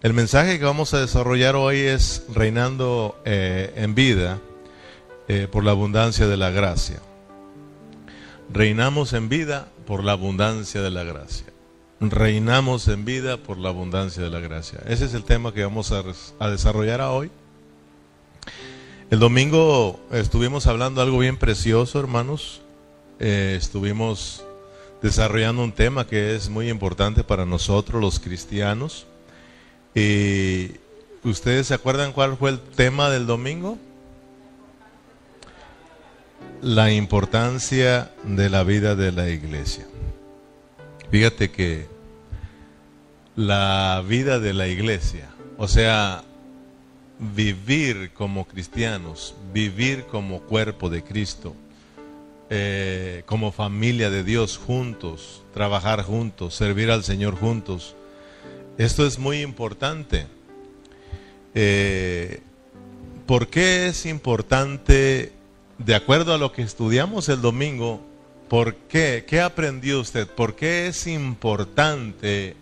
El mensaje que vamos a desarrollar hoy es reinando eh, en vida eh, por la abundancia de la gracia. Reinamos en vida por la abundancia de la gracia. Reinamos en vida por la abundancia de la gracia. Ese es el tema que vamos a, desarrollar hoy. El domingo estuvimos hablando algo bien precioso, hermanos. Eh, estuvimos desarrollando un tema que es muy importante para nosotros los cristianos ¿Y ustedes se acuerdan cuál fue el tema del domingo? La importancia de la vida de la iglesia. Fíjate que la vida de la iglesia, o sea, vivir como cristianos, vivir como cuerpo de Cristo, eh, como familia de Dios juntos, trabajar juntos, servir al Señor juntos, esto es muy importante. Eh, ¿Por qué es importante, de acuerdo a lo que estudiamos el domingo, por qué? ¿Qué aprendió usted? ¿Por qué es importante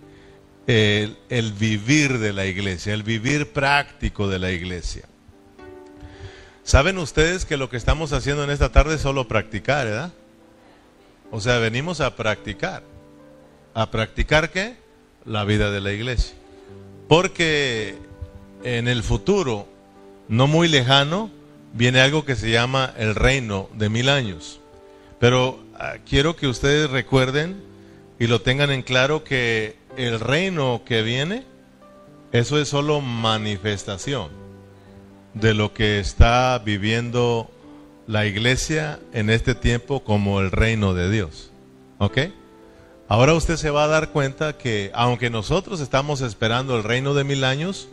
el, el vivir de la iglesia, el vivir práctico de la iglesia? ¿Saben ustedes que lo que estamos haciendo en esta tarde es solo practicar, ¿verdad? O sea, venimos a practicar. ¿A practicar qué? La vida de la iglesia. Porque en el futuro, no muy lejano, viene algo que se llama el reino de mil años. Pero ah, quiero que ustedes recuerden y lo tengan en claro que el reino que viene, eso es solo manifestación de lo que está viviendo la iglesia en este tiempo como el reino de Dios. ¿Ok? Ahora usted se va a dar cuenta que aunque nosotros estamos esperando el reino de mil años,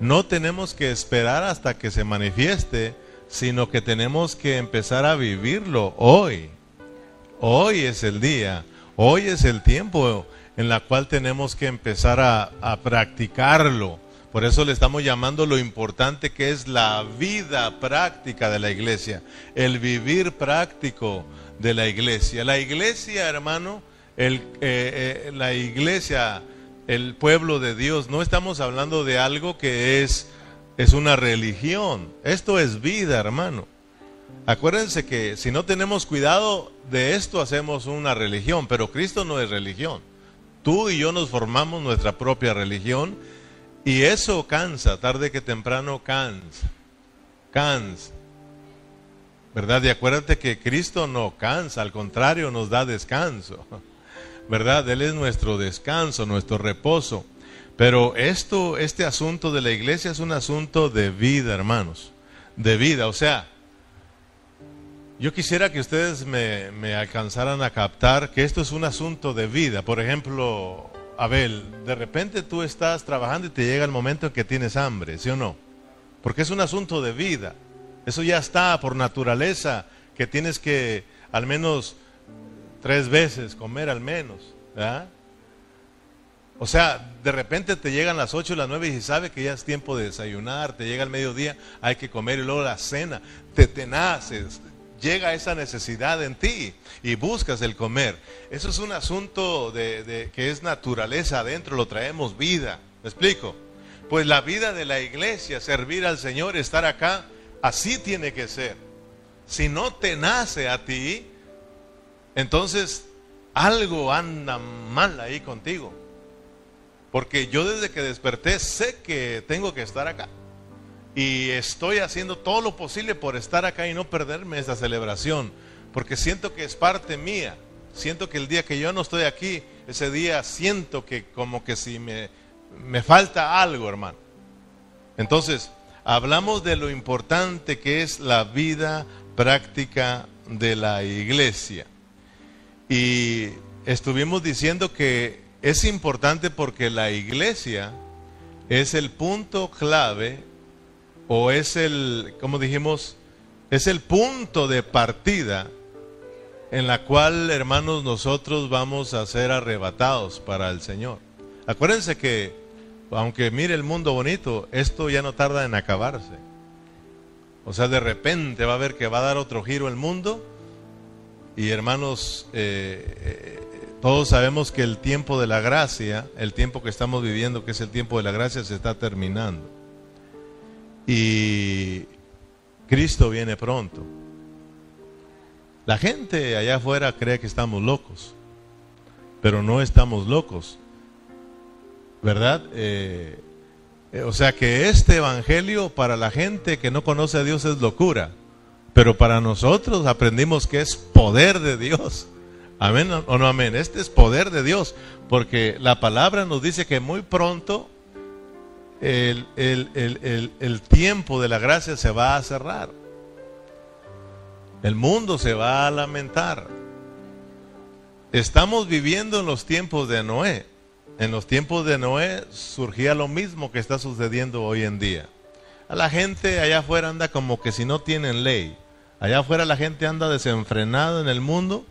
no tenemos que esperar hasta que se manifieste, sino que tenemos que empezar a vivirlo hoy. Hoy es el día, hoy es el tiempo en la cual tenemos que empezar a, a practicarlo. Por eso le estamos llamando lo importante que es la vida práctica de la iglesia, el vivir práctico de la iglesia. La iglesia, hermano, el, eh, eh, la iglesia, el pueblo de Dios, no estamos hablando de algo que es, es una religión. Esto es vida, hermano. Acuérdense que si no tenemos cuidado de esto hacemos una religión, pero Cristo no es religión. Tú y yo nos formamos nuestra propia religión y eso cansa, tarde que temprano cansa. Cansa. ¿Verdad? Y acuérdate que Cristo no cansa, al contrario, nos da descanso. ¿Verdad? Él es nuestro descanso, nuestro reposo. Pero esto, este asunto de la iglesia es un asunto de vida, hermanos, de vida. O sea, yo quisiera que ustedes me, me alcanzaran a captar que esto es un asunto de vida. Por ejemplo, Abel, de repente tú estás trabajando y te llega el momento en que tienes hambre, ¿sí o no? Porque es un asunto de vida. Eso ya está por naturaleza, que tienes que al menos tres veces, comer al menos. O sea, de repente te llegan las 8 y las 9 y sabe que ya es tiempo de desayunar, te llega el mediodía, hay que comer y luego la cena, te tenaces, llega esa necesidad en ti y buscas el comer. Eso es un asunto de, que es naturaleza adentro, lo traemos vida. ¿Me explico? Pues la vida de la iglesia, servir al Señor, estar acá, así tiene que ser. Si no te nace a ti, entonces algo anda mal ahí contigo. Porque yo desde que desperté sé que tengo que estar acá. Y estoy haciendo todo lo posible por estar acá y no perderme esa celebración. Porque siento que es parte mía. Siento que el día que yo no estoy aquí, ese día siento que como que si me, me falta algo, hermano. Entonces, hablamos de lo importante que es la vida práctica de la iglesia. Y estuvimos diciendo que es importante porque la iglesia es el punto clave o es el, como dijimos, es el punto de partida en la cual, hermanos, nosotros vamos a ser arrebatados para el Señor. Acuérdense que, aunque mire el mundo bonito, esto ya no tarda en acabarse. O sea, de repente va a ver que va a dar otro giro el mundo y hermanos, eh, eh, todos sabemos que el tiempo de la gracia, el tiempo que estamos viviendo, que es el tiempo de la gracia, se está terminando. Y Cristo viene pronto. La gente allá afuera cree que estamos locos, pero no estamos locos. ¿Verdad? Eh, o sea que este evangelio para la gente que no conoce a Dios es locura, pero para nosotros aprendimos que es poder de Dios. Amén o no amén. Este es poder de Dios, porque la palabra nos dice que muy pronto el, el, tiempo de la gracia se va a cerrar. El mundo se va a lamentar. Estamos viviendo en los tiempos de Noé. En los tiempos de Noé surgía lo mismo que está sucediendo hoy en día. A la gente allá afuera anda como que si no tienen ley. Allá afuera la gente anda desenfrenada en el mundo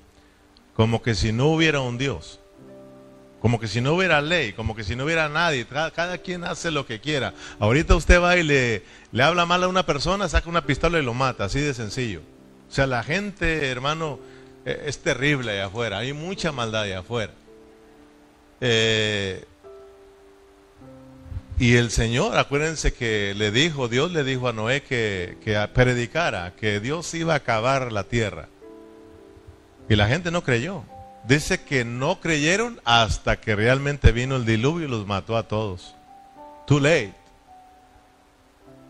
como que si no hubiera un Dios. Como que si no hubiera ley, como que si no hubiera nadie. Cada, quien hace lo que quiera. Ahorita usted va y le, le habla mal a una persona, saca una pistola y lo mata, así de sencillo. O sea, la gente, hermano, e, es terrible allá afuera. Hay mucha maldad allá afuera. Eh, y el Señor, acuérdense que le dijo, Dios le dijo a Noé que, que predicara, que Dios iba a acabar la tierra. Y la gente no creyó. Dice que no creyeron hasta que realmente vino el diluvio y los mató a todos. Too late.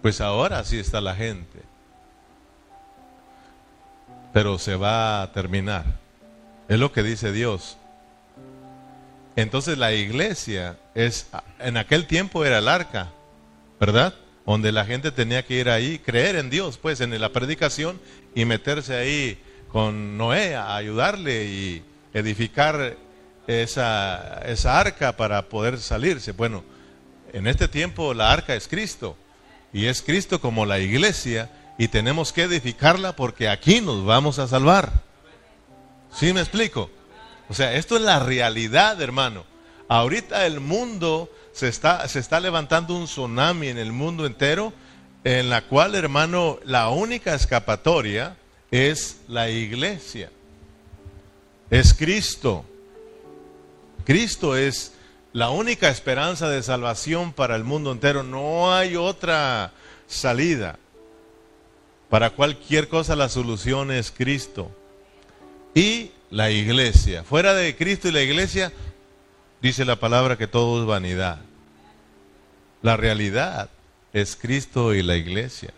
Pues ahora sí está la gente. Pero se va a terminar. Es lo que dice Dios. Entonces la iglesia es, en aquel tiempo era el arca, ¿verdad? Donde la gente tenía que ir ahí, creer en Dios, pues en la predicación y meterse ahí con Noé a ayudarle y edificar esa, esa arca para poder salirse. Bueno, en este tiempo la arca es Cristo y es Cristo como la iglesia y tenemos que edificarla porque aquí nos vamos a salvar. ¿Sí me explico? O sea, esto es la realidad, hermano. Ahorita el mundo se está, se está levantando un tsunami en el mundo entero en la cual, hermano, la única escapatoria es la iglesia. Es Cristo. Cristo es la única esperanza de salvación para el mundo entero. No hay otra salida. Para cualquier cosa la solución es Cristo. Y la iglesia. Fuera de Cristo y la iglesia, dice la palabra que todo es vanidad. La realidad es Cristo y la iglesia.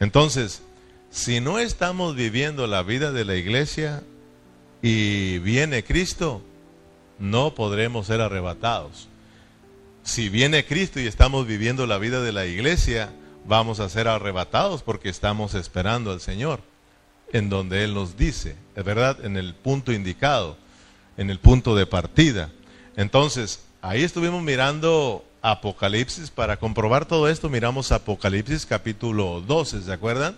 Entonces, si no estamos viviendo la vida de la iglesia y viene Cristo, no podremos ser arrebatados. Si viene Cristo y estamos viviendo la vida de la iglesia, vamos a ser arrebatados porque estamos esperando al Señor, en donde Él nos dice, es verdad, en el punto indicado, en el punto de partida. Entonces, ahí estuvimos mirando Apocalipsis, para comprobar todo esto miramos Apocalipsis capítulo 12, ¿se acuerdan?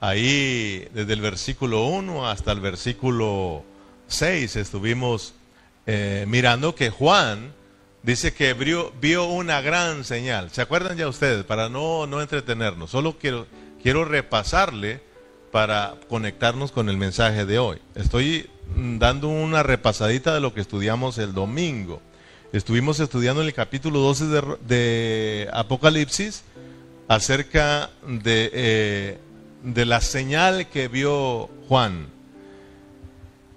Ahí desde el versículo 1 hasta el versículo 6 estuvimos eh, mirando que Juan dice que vio, vio, una gran señal. ¿Se acuerdan ya ustedes? Para no, no entretenernos, solo quiero, quiero repasarle para conectarnos con el mensaje de hoy. Estoy dando una repasadita de lo que estudiamos el domingo. Estuvimos estudiando en el capítulo 12 de, Apocalipsis acerca de eh, de la señal que vio Juan.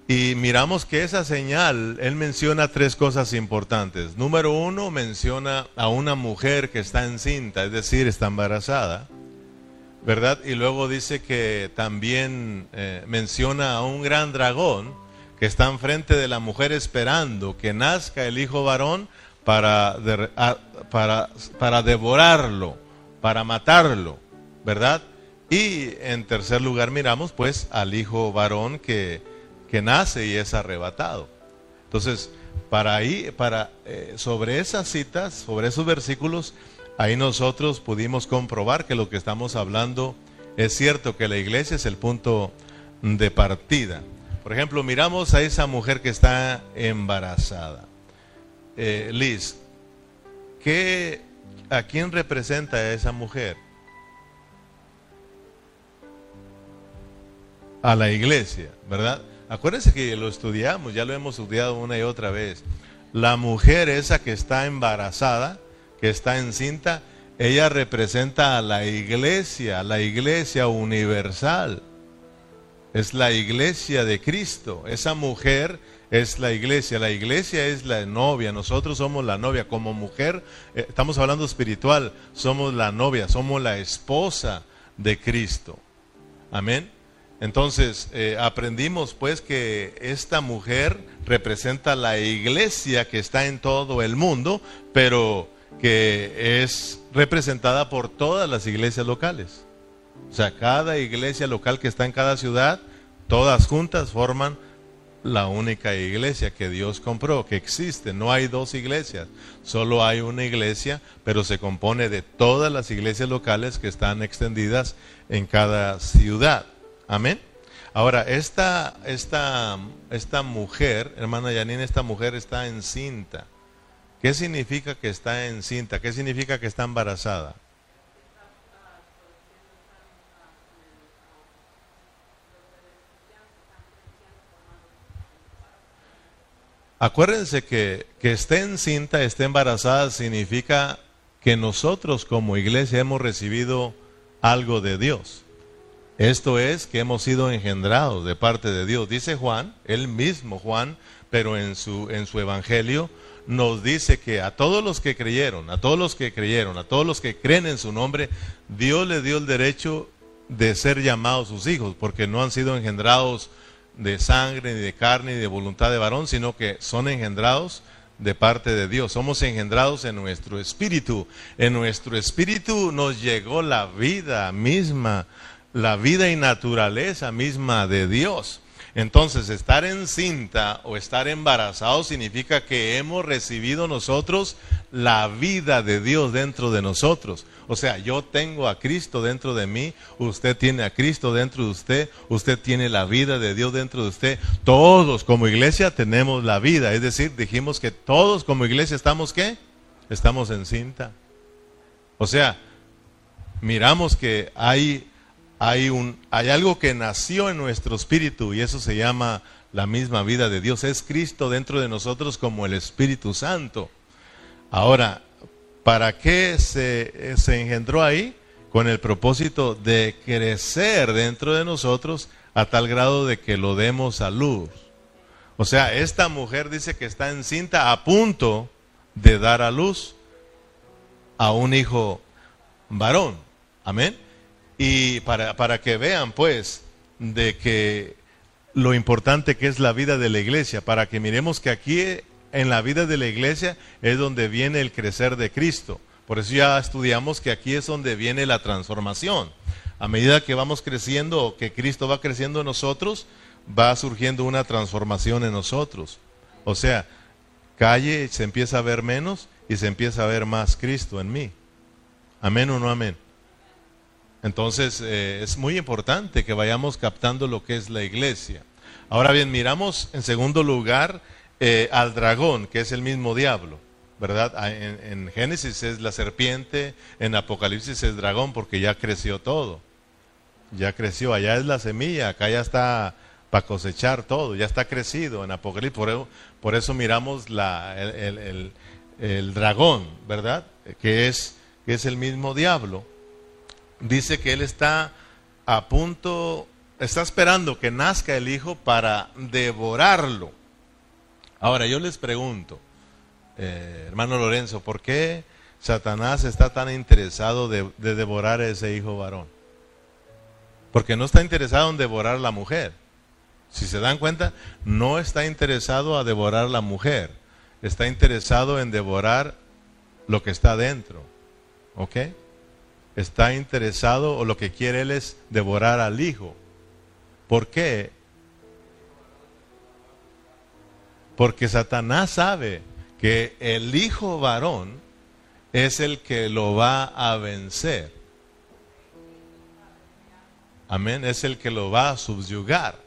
Y miramos que esa señal, él menciona tres cosas importantes. Número uno, menciona a una mujer que está encinta, es decir, está embarazada, ¿verdad? Y luego dice que también eh, menciona a un gran dragón que está enfrente de la mujer esperando que nazca el hijo varón para, para, para devorarlo, para matarlo, ¿verdad? Y en tercer lugar miramos pues al hijo varón que, nace y es arrebatado. Entonces, para ahí, para, eh, sobre esas citas, sobre esos versículos, ahí nosotros pudimos comprobar que lo que estamos hablando es cierto, que la iglesia es el punto de partida. Por ejemplo, miramos a esa mujer que está embarazada. Eh, Liz, ¿qué, ¿a quién representa esa mujer? a la iglesia, ¿verdad? Acuérdense que lo estudiamos, ya lo hemos estudiado una y otra vez. La mujer esa que está embarazada, que está encinta, ella representa a la iglesia, la iglesia universal. Es la iglesia de Cristo. Esa mujer es la iglesia. La iglesia es la novia. Nosotros somos la novia. Como mujer, eh, estamos hablando espiritual, somos la novia, somos la esposa de Cristo. Amén. Entonces, eh, aprendimos pues que esta mujer representa la iglesia que está en todo el mundo, pero que es representada por todas las iglesias locales. O sea, cada iglesia local que está en cada ciudad, todas juntas forman la única iglesia que Dios compró, que existe. No hay dos iglesias, solo hay una iglesia, pero se compone de todas las iglesias locales que están extendidas en cada ciudad. Amén. Ahora, esta, esta, esta mujer, hermana Yanine, esta mujer está encinta. ¿Qué significa que está encinta? ¿Qué significa que está embarazada? Acuérdense que, que esté encinta, esté embarazada, significa que nosotros como iglesia hemos recibido algo de Dios. Esto es que hemos sido engendrados de parte de Dios. Dice Juan, él mismo Juan, pero en su, en su evangelio, nos dice que a todos los que creyeron, a todos los que creyeron, a todos los que creen en su nombre, Dios le dio el derecho de ser llamados sus hijos, porque no han sido engendrados de sangre, ni de carne, ni de voluntad de varón, sino que son engendrados de parte de Dios. Somos engendrados en nuestro espíritu. En nuestro espíritu nos llegó la vida misma la vida y naturaleza misma de Dios. Entonces, estar encinta o estar embarazado significa que hemos recibido nosotros la vida de Dios dentro de nosotros. O sea, yo tengo a Cristo dentro de mí, usted tiene a Cristo dentro de usted, usted tiene la vida de Dios dentro de usted. Todos como iglesia tenemos la vida. Es decir, dijimos que todos como iglesia estamos qué? Estamos encinta. O sea, miramos que hay hay, un, hay algo que nació en nuestro espíritu y eso se llama la misma vida de Dios. Es Cristo dentro de nosotros como el Espíritu Santo. Ahora, ¿para qué se, se engendró ahí? Con el propósito de crecer dentro de nosotros a tal grado de que lo demos a luz. O sea, esta mujer dice que está encinta a punto de dar a luz a un hijo varón. Amén. Y para, para que vean, pues, de que lo importante que es la vida de la iglesia, para que miremos que aquí en la vida de la iglesia es donde viene el crecer de Cristo. Por eso ya estudiamos que aquí es donde viene la transformación. A medida que vamos creciendo o que Cristo va creciendo en nosotros, va surgiendo una transformación en nosotros. O sea, calle se empieza a ver menos y se empieza a ver más Cristo en mí. Amén o no amén. Entonces eh, es muy importante que vayamos captando lo que es la iglesia. Ahora bien, miramos en segundo lugar eh, al dragón, que es el mismo diablo, ¿verdad? Ah, en, Génesis es la serpiente, en Apocalipsis es dragón porque ya creció todo. Ya creció, allá es la semilla, acá ya está para cosechar todo, ya está crecido en Apocalipsis. Por, por eso miramos el, el, dragón, ¿verdad? Que es, que es el mismo diablo dice que él está a punto, está esperando que nazca el hijo para devorarlo. Ahora yo les pregunto, eh, hermano Lorenzo, ¿por qué Satanás está tan interesado de, de devorar a ese hijo varón? Porque no está interesado en devorar a la mujer. Si se dan cuenta, no está interesado a devorar a la mujer. Está interesado en devorar lo que está dentro. ¿Ok? Está interesado o lo que quiere él es devorar al hijo. ¿Por qué? Porque Satanás sabe que el hijo varón es el que lo va a vencer. Amén, es el que lo va a subyugar.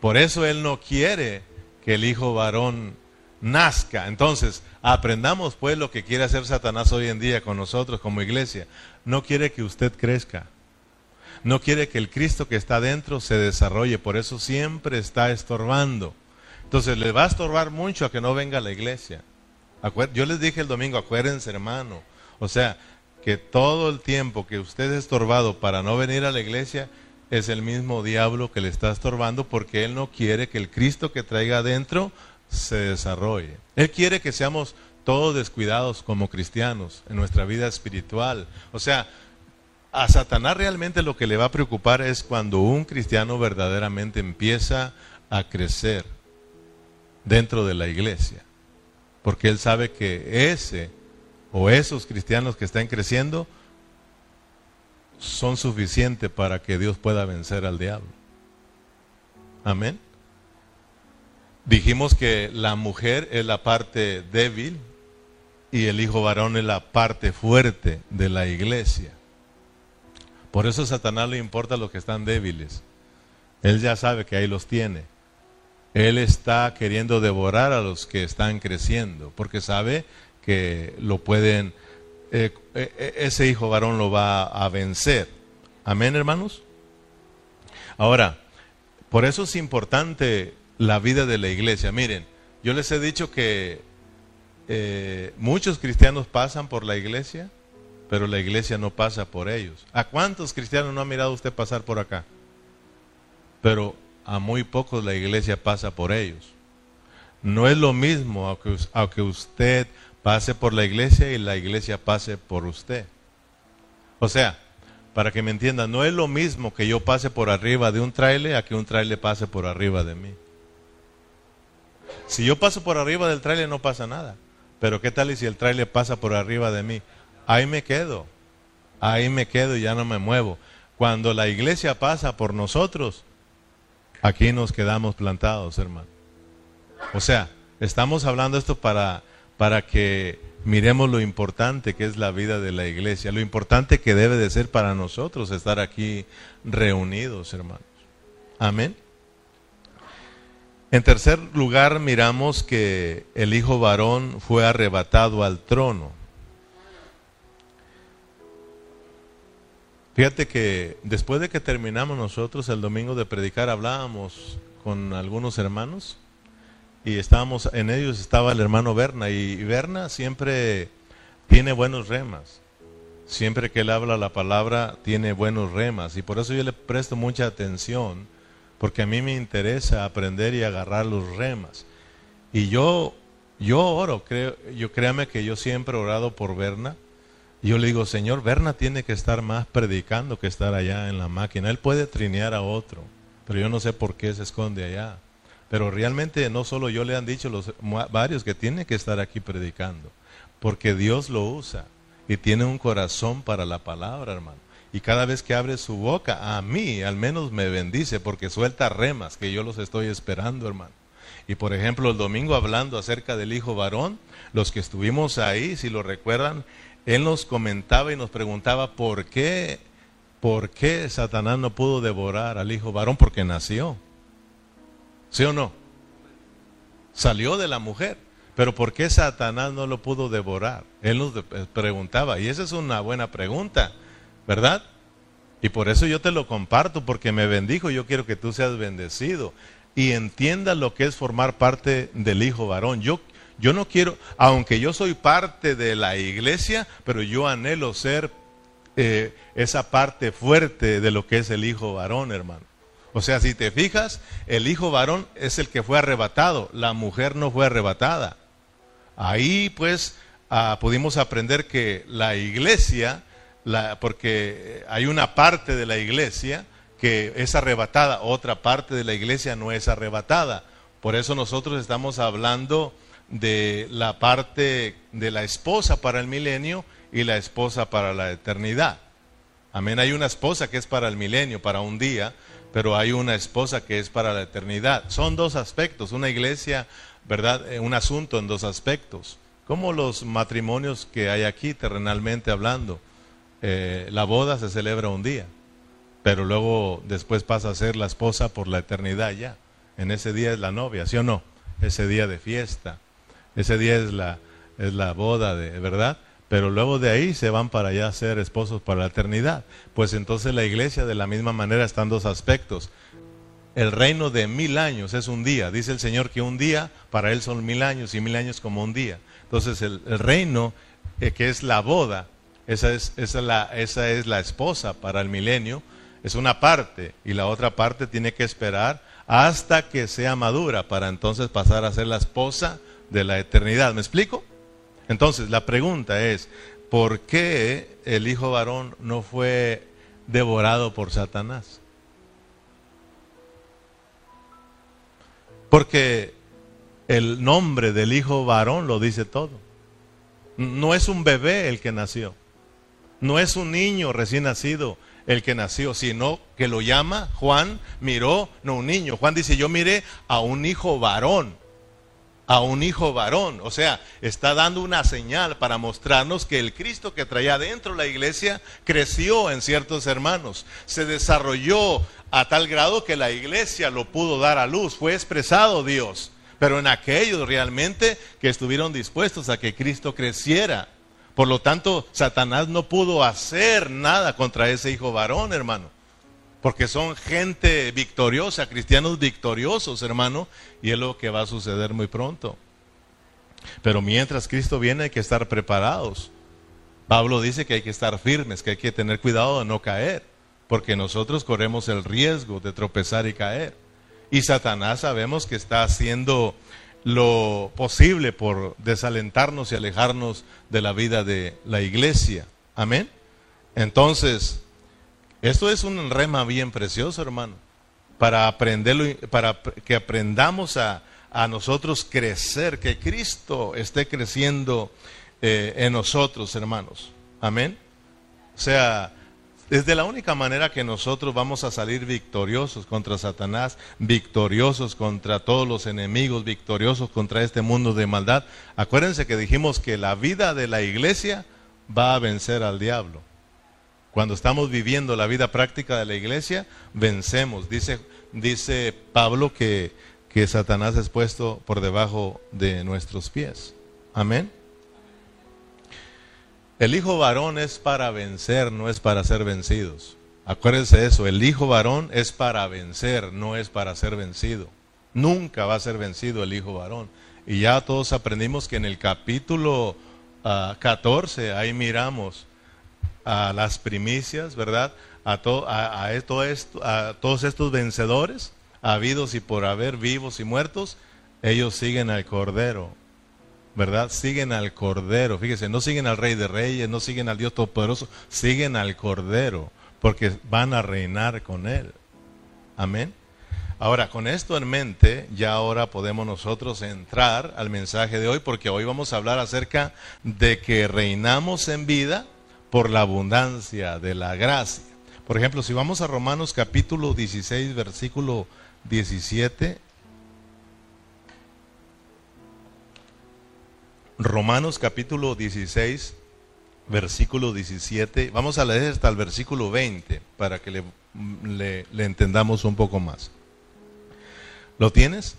Por eso él no quiere que el hijo varón nazca. Entonces, aprendamos pues lo que quiere hacer Satanás hoy en día con nosotros como iglesia. No quiere que usted crezca. No quiere que el Cristo que está dentro se desarrolle, por eso siempre está estorbando. Entonces le va a estorbar mucho a que no venga a la iglesia. Yo les dije el domingo, acuérdense hermano, o sea, que todo el tiempo que usted es estorbado para no venir a la iglesia es el mismo diablo que le está estorbando porque él no quiere que el Cristo que traiga adentro se desarrolle. Él quiere que seamos todos descuidados como cristianos en nuestra vida espiritual. O sea, a Satanás realmente lo que le va a preocupar es cuando un cristiano verdaderamente empieza a crecer dentro de la iglesia. Porque él sabe que ese o esos cristianos que están creciendo son suficientes para que Dios pueda vencer al diablo. Amén. Dijimos que la mujer es la parte débil y el hijo varón es la parte fuerte de la iglesia. Por eso a Satanás le importa los que están débiles. Él ya sabe que ahí los tiene. Él está queriendo devorar a los que están creciendo, porque sabe que lo pueden, eh, eh, eh, ese hijo varón lo va a vencer. Amén, hermanos. Ahora, por eso es importante la vida de la iglesia. Miren, yo les he dicho que muchos cristianos pasan por la iglesia, pero la iglesia no pasa por ellos. ¿A cuántos cristianos no ha mirado usted pasar por acá? Pero a muy pocos la iglesia pasa por ellos. No es lo mismo aunque, aunque usted pase por la iglesia y la iglesia pase por usted. O sea, para que me entiendan, no es lo mismo que yo pase por arriba de un trailer a que un trailer pase por arriba de mí. Si yo paso por arriba del trailer no pasa nada. Pero ¿qué tal si el trailer pasa por arriba de mí? Ahí me quedo. Ahí me quedo y ya no me muevo. Cuando la iglesia pasa por nosotros, aquí nos quedamos plantados, hermano. O sea, estamos hablando esto para para que miremos lo importante que es la vida de la iglesia, lo importante que debe de ser para nosotros estar aquí reunidos, hermanos. Amén. En tercer lugar, miramos que el hijo varón fue arrebatado al trono. Fíjate que después de que terminamos nosotros el domingo de predicar, hablábamos con algunos hermanos y estábamos, en ellos estaba el hermano Berna, y Berna siempre tiene buenos remas. Siempre que él habla la palabra, tiene buenos remas, y por eso yo le presto mucha atención, porque a mí me interesa aprender y agarrar los remas. Y yo, yo oro, creo, yo créame que yo siempre he orado por Berna. Yo le digo, Señor, Berna tiene que estar más predicando que estar allá en la máquina. Él puede trinear a otro, pero yo no sé por qué se esconde allá. Pero realmente no solo yo le han dicho los varios que tiene que estar aquí predicando, porque Dios lo usa y tiene un corazón para la palabra, hermano. Y cada vez que abre su boca, a mí al menos me bendice porque suelta remas que yo los estoy esperando, hermano. Y por ejemplo, el domingo hablando acerca del hijo varón, los que estuvimos ahí, si lo recuerdan, él nos comentaba y nos preguntaba por qué, por qué Satanás no pudo devorar al hijo varón porque nació. ¿Sí o no? Salió de la mujer. Pero ¿por qué Satanás no lo pudo devorar? Él nos preguntaba, y esa es una buena pregunta, ¿verdad? Y por eso yo te lo comparto, porque me bendijo, yo quiero que tú seas bendecido y entienda lo que es formar parte del hijo varón. Yo, yo no quiero, aunque yo soy parte de la iglesia, pero yo anhelo ser eh, esa parte fuerte de lo que es el hijo varón, hermano. O sea, si te fijas, el hijo varón es el que fue arrebatado, la mujer no fue arrebatada. Ahí pues ah, pudimos aprender que la iglesia, la, porque hay una parte de la iglesia que es arrebatada, otra parte de la iglesia no es arrebatada. Por eso nosotros estamos hablando de la parte de la esposa para el milenio y la esposa para la eternidad. Amén, hay una esposa que es para el milenio, para un día, pero hay una esposa que es para la eternidad. Son dos aspectos, una iglesia, ¿verdad? Eh, un asunto en dos aspectos. Como los matrimonios que hay aquí, terrenalmente hablando. Eh, la boda se celebra un día, pero luego después pasa a ser la esposa por la eternidad ya. En ese día es la novia, ¿sí o no? Ese día de fiesta. Ese día es la, es la boda, de, ¿verdad? pero luego de ahí se van para allá a ser esposos para la eternidad. Pues entonces la iglesia de la misma manera están dos aspectos. El reino de mil años es un día. Dice el Señor que un día para Él son mil años y mil años como un día. Entonces el, reino, eh, que es la boda, esa es, esa, la, es la esposa para el milenio, es una parte y la otra parte tiene que esperar hasta que sea madura para entonces pasar a ser la esposa de la eternidad. ¿Me explico? Entonces, la pregunta es, ¿por qué el hijo varón no fue devorado por Satanás? Porque el nombre del hijo varón lo dice todo. No es un bebé el que nació. No es un niño recién nacido el que nació, sino que lo llama Juan, miró, no un niño. Juan dice, yo miré a un hijo varón a un hijo varón. O sea, está dando una señal para mostrarnos que el Cristo que traía dentro la iglesia creció en ciertos hermanos, se desarrolló a tal grado que la iglesia lo pudo dar a luz, fue expresado Dios. Pero en aquellos realmente que estuvieron dispuestos a que Cristo creciera. Por lo tanto, Satanás no pudo hacer nada contra ese hijo varón, hermano porque son gente victoriosa, cristianos victoriosos, hermano, y es lo que va a suceder muy pronto. Pero mientras Cristo viene hay que estar preparados. Pablo dice que hay que estar firmes, que hay que tener cuidado de no caer, porque nosotros corremos el riesgo de tropezar y caer. Y Satanás sabemos que está haciendo lo posible por desalentarnos y alejarnos de la vida de la iglesia. Amén. Entonces, esto es un rema bien precioso, hermano, para aprenderlo, para que aprendamos a, nosotros crecer, que Cristo esté creciendo eh, en nosotros, hermanos. Amén. Sea, es de la única manera que nosotros vamos a salir victoriosos contra Satanás, victoriosos contra todos los enemigos, victoriosos contra este mundo de maldad. Acuérdense que dijimos que la vida de la iglesia va a vencer al diablo. Cuando estamos viviendo la vida práctica de la iglesia, vencemos. Dice, dice Pablo que, que Satanás es puesto por debajo de nuestros pies. Amén. El hijo varón es para vencer, no es para ser vencidos. Acuérdense eso, el hijo varón es para vencer, no es para ser vencido. Nunca va a ser vencido el hijo varón. Y ya todos aprendimos que en el capítulo 14, ah, ahí miramos a las primicias, ¿verdad? A, a, esto, a todos estos vencedores, habidos y por haber, vivos y muertos, ellos siguen al Cordero, ¿verdad? Siguen al Cordero. Fíjese, no siguen al Rey de Reyes, no siguen al Dios Todopoderoso, siguen al Cordero, porque van a reinar con Él. Amén. Ahora, con esto en mente, ya ahora podemos nosotros entrar al mensaje de hoy, porque hoy vamos a hablar acerca de que reinamos en vida por la abundancia de la gracia. Por ejemplo, si vamos a Romanos capítulo 16, versículo 17. Romanos capítulo 16, versículo 17. Vamos a leer hasta el versículo 20 para que le, entendamos un poco más. ¿Lo tienes?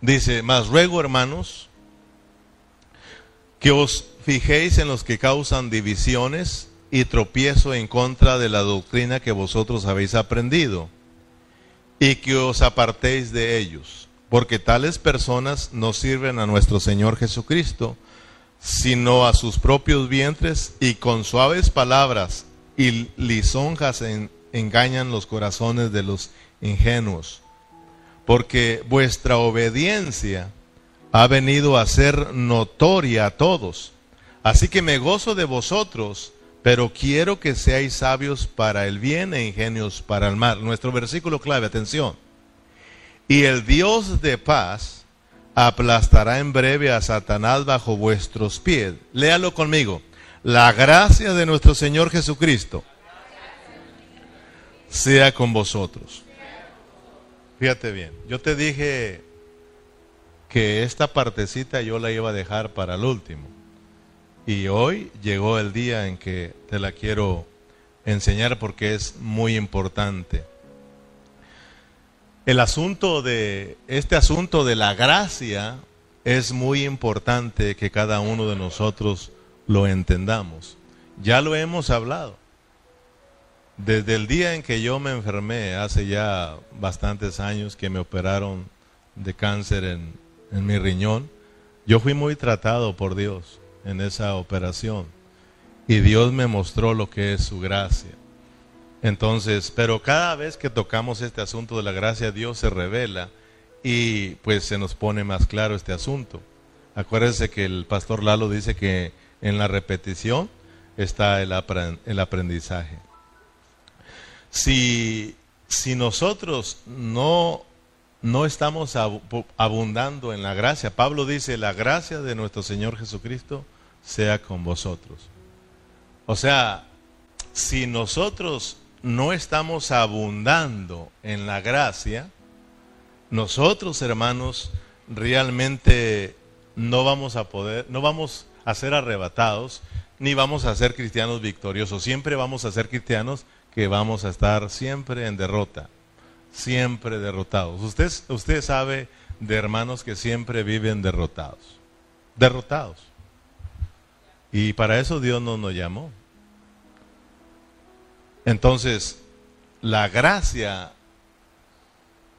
Dice, más ruego hermanos que os fijéis en los que causan divisiones y tropiezo en contra de la doctrina que vosotros habéis aprendido, y que os apartéis de ellos, porque tales personas no sirven a nuestro Señor Jesucristo, sino a sus propios vientres, y con suaves palabras y lisonjas engañan los corazones de los ingenuos, porque vuestra obediencia ha venido a ser notoria a todos Así que me gozo de vosotros, pero quiero que seáis sabios para el bien e ingenios para el mal. Nuestro versículo clave, atención. Y el Dios de paz aplastará en breve a Satanás bajo vuestros pies. Léalo conmigo. La gracia de nuestro Señor Jesucristo sea con vosotros. Fíjate bien, yo te dije que esta partecita yo la iba a dejar para el último. Y hoy llegó el día en que te la quiero enseñar porque es muy importante. El asunto de este asunto de la gracia es muy importante que cada uno de nosotros lo entendamos. Ya lo hemos hablado. Desde el día en que yo me enfermé, hace ya bastantes años que me operaron de cáncer en, en mi riñón, yo fui muy tratado por Dios en esa operación. Y Dios me mostró lo que es su gracia. Entonces, pero cada vez que tocamos este asunto de la gracia, Dios se revela y pues se nos pone más claro este asunto. Acuérdense que el pastor Lalo dice que en la repetición está el, aprendizaje. Si, si nosotros no, no estamos abundando en la gracia, Pablo dice, la gracia de nuestro Señor Jesucristo sea con vosotros. O sea, si nosotros no estamos abundando en la gracia, nosotros, hermanos, realmente no vamos a poder, no vamos a ser arrebatados, ni vamos a ser cristianos victoriosos. Siempre vamos a ser cristianos que vamos a estar siempre en derrota, siempre derrotados. Usted, sabe de hermanos que siempre viven derrotados, derrotados. Y para eso Dios no nos llamó. Entonces, la gracia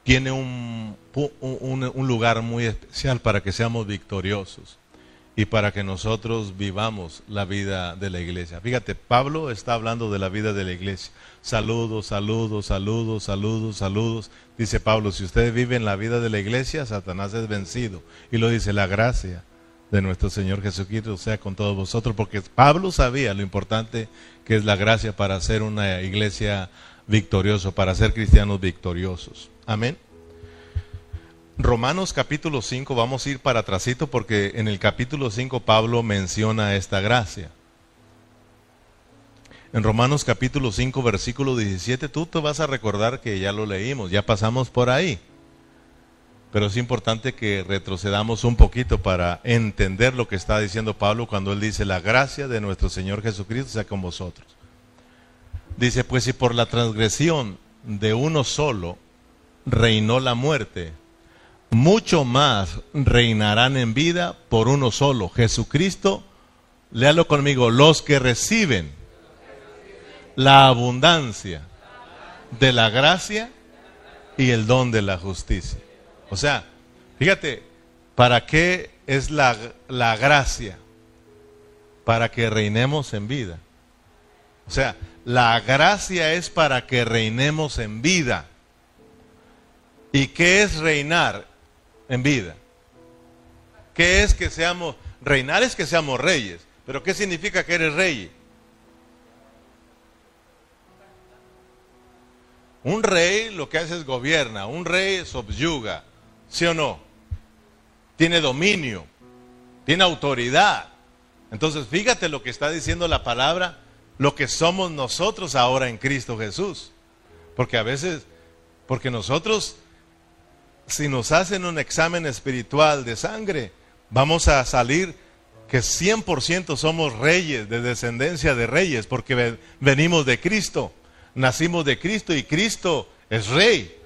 tiene un, un, lugar muy especial para que seamos victoriosos y para que nosotros vivamos la vida de la iglesia. Fíjate, Pablo está hablando de la vida de la iglesia. Saludos, saludos, saludos, saludos, saludos. Dice Pablo, si ustedes viven la vida de la iglesia, Satanás es vencido. Y lo dice, la gracia de nuestro Señor Jesucristo sea con todos vosotros, porque Pablo sabía lo importante que es la gracia para ser una iglesia victoriosa, para ser cristianos victoriosos. Amén. Romanos capítulo 5, vamos a ir para atrásito porque en el capítulo 5 Pablo menciona esta gracia. En Romanos capítulo 5 versículo 17 tú te vas a recordar que ya lo leímos, ya pasamos por ahí pero es importante que retrocedamos un poquito para entender lo que está diciendo Pablo cuando él dice, la gracia de nuestro Señor Jesucristo sea con vosotros. Dice, pues si por la transgresión de uno solo reinó la muerte, mucho más reinarán en vida por uno solo, Jesucristo, léalo conmigo, los que reciben la abundancia de la gracia y el don de la justicia. O sea, fíjate, ¿para qué es la, la gracia? Para que reinemos en vida. O sea, la gracia es para que reinemos en vida. ¿Y qué es reinar en vida? ¿Qué es que seamos, reinar es que seamos reyes, pero ¿qué significa que eres rey? Un rey lo que hace es gobierna, un rey subyuga, ¿Sí o no? Tiene dominio, tiene autoridad. Entonces, fíjate lo que está diciendo la palabra, lo que somos nosotros ahora en Cristo Jesús. Porque a veces, porque nosotros, si nos hacen un examen espiritual de sangre, vamos a salir que 100% somos reyes, de descendencia de reyes, porque venimos de Cristo, nacimos de Cristo y Cristo es rey.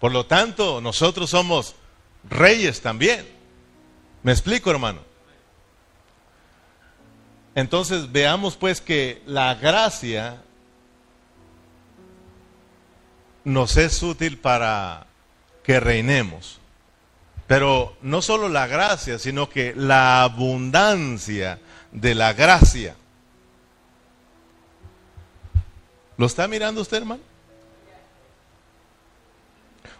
Por lo tanto, nosotros somos reyes también. ¿Me explico, hermano? Entonces veamos pues que la gracia nos es útil para que reinemos. Pero no solo la gracia, sino que la abundancia de la gracia. ¿Lo está mirando usted, hermano?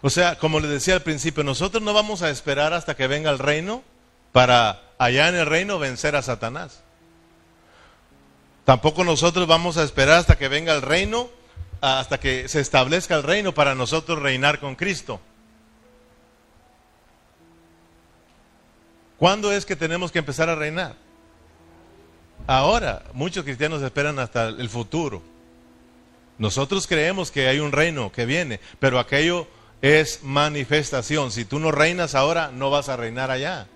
O sea, como le decía al principio, nosotros no vamos a esperar hasta que venga el reino para allá en el reino vencer a Satanás. Tampoco nosotros vamos a esperar hasta que venga el reino, hasta que se establezca el reino para nosotros reinar con Cristo. ¿Cuándo es que tenemos que empezar a reinar? Ahora, muchos cristianos esperan hasta el futuro. Nosotros creemos que hay un reino que viene, pero aquello es manifestación. Si tú no reinas ahora, no vas a reinar allá.